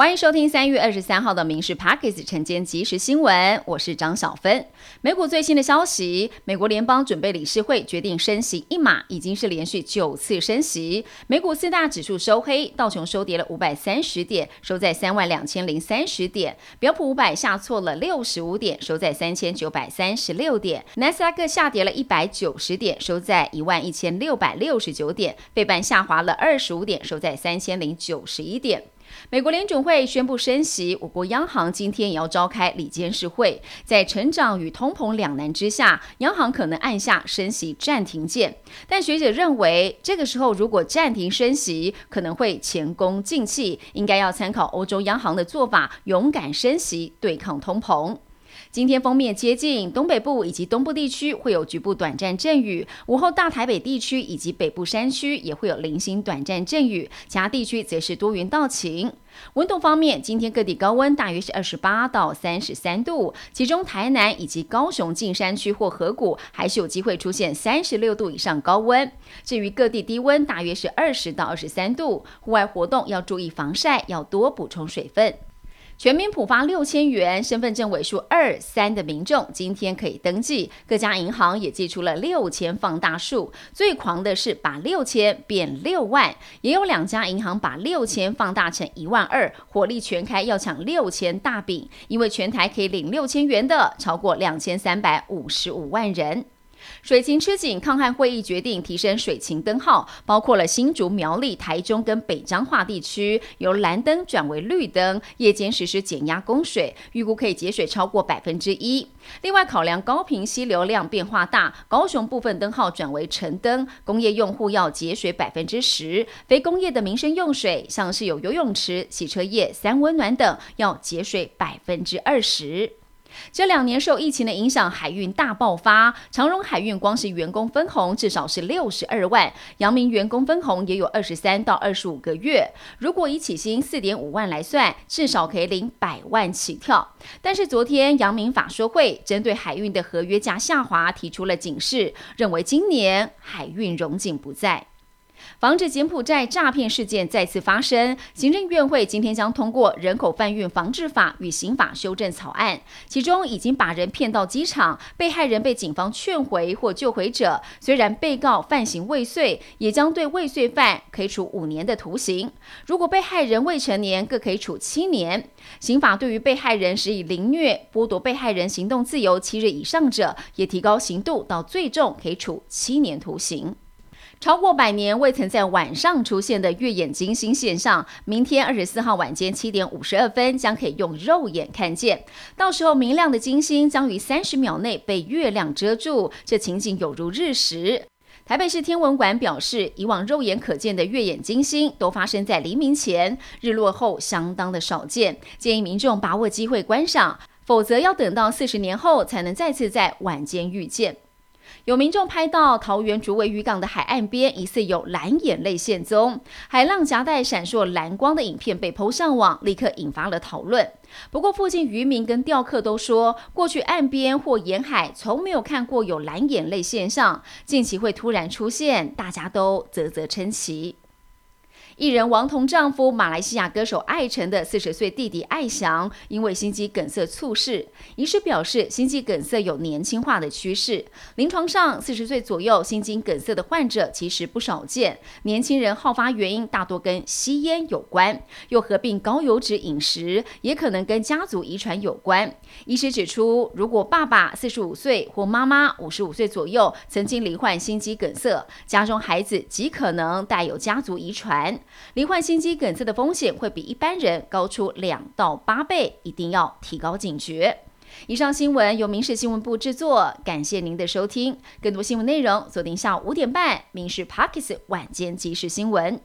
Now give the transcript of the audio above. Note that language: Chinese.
欢迎收听三月二十三号的《民事 Pockets》晨间即时新闻，我是张小芬。美股最新的消息，美国联邦准备理事会决定升息一码，已经是连续九次升息。美股四大指数收黑，道琼收跌了五百三十点，收在三万两千零三十点；标普五百下挫了六十五点，收在三千九百三十六点；纳斯达克下跌了一百九十点，收在一万一千六百六十九点；费半下滑了二十五点，收在三千零九十一点。美国联准会宣布升息，我国央行今天也要召开理监事会。在成长与通膨两难之下，央行可能按下升息暂停键。但学者认为，这个时候如果暂停升息，可能会前功尽弃，应该要参考欧洲央行的做法，勇敢升息对抗通膨。今天封面接近东北部以及东部地区会有局部短暂阵雨，午后大台北地区以及北部山区也会有零星短暂阵雨，其他地区则是多云到晴。温度方面，今天各地高温大约是二十八到三十三度，其中台南以及高雄近山区或河谷还是有机会出现三十六度以上高温。至于各地低温大约是二十到二十三度，户外活动要注意防晒，要多补充水分。全民普发六千元，身份证尾数二三的民众今天可以登记。各家银行也寄出了六千放大数，最狂的是把六千变六万，也有两家银行把六千放大成一万二，火力全开要抢六千大饼，因为全台可以领六千元的超过两千三百五十五万人。水情吃紧，抗旱会议决定提升水情灯号，包括了新竹、苗栗、台中跟北彰化地区，由蓝灯转为绿灯，夜间实施减压供水，预估可以节水超过百分之一。另外，考量高频溪流量变化大，高雄部分灯号转为橙灯，工业用户要节水百分之十，非工业的民生用水，像是有游泳池、洗车业、三温暖等，要节水百分之二十。这两年受疫情的影响，海运大爆发。长荣海运光是员工分红至少是六十二万，阳明员工分红也有二十三到二十五个月。如果以起薪四点五万来算，至少可以领百万起跳。但是昨天阳明法说会针对海运的合约价下滑提出了警示，认为今年海运荣景不在。防止柬埔寨诈骗事件再次发生，行政院会今天将通过《人口贩运防治法》与刑法修正草案，其中已经把人骗到机场，被害人被警方劝回或救回者，虽然被告犯行未遂，也将对未遂犯可以处五年的徒刑。如果被害人未成年，各可以处七年。刑法对于被害人施以凌虐、剥夺被害人行动自由七日以上者，也提高刑度到最重可以处七年徒刑。超过百年未曾在晚上出现的月眼金星现象，明天二十四号晚间七点五十二分将可以用肉眼看见。到时候明亮的金星将于三十秒内被月亮遮住，这情景有如日食。台北市天文馆表示，以往肉眼可见的月眼金星都发生在黎明前，日落后相当的少见，建议民众把握机会观赏，否则要等到四十年后才能再次在晚间遇见。有民众拍到桃园竹围渔港的海岸边，疑似有蓝眼泪现踪，海浪夹带闪烁蓝光的影片被抛上网，立刻引发了讨论。不过，附近渔民跟钓客都说，过去岸边或沿海从没有看过有蓝眼泪现象，近期会突然出现，大家都啧啧称奇。艺人王彤丈夫马来西亚歌手艾辰的四十岁弟弟艾翔，因为心肌梗塞猝逝。医师表示，心肌梗塞有年轻化的趋势。临床上，四十岁左右心肌梗塞的患者其实不少见。年轻人好发原因大多跟吸烟有关，又合并高油脂饮食，也可能跟家族遗传有关。医师指出，如果爸爸四十五岁或妈妈五十五岁左右曾经罹患心肌梗塞，家中孩子极可能带有家族遗传。罹患心肌梗塞的风险会比一般人高出两到八倍，一定要提高警觉。以上新闻由民事新闻部制作，感谢您的收听。更多新闻内容锁定下午五点半《民事 Parkes 晚间即时新闻》。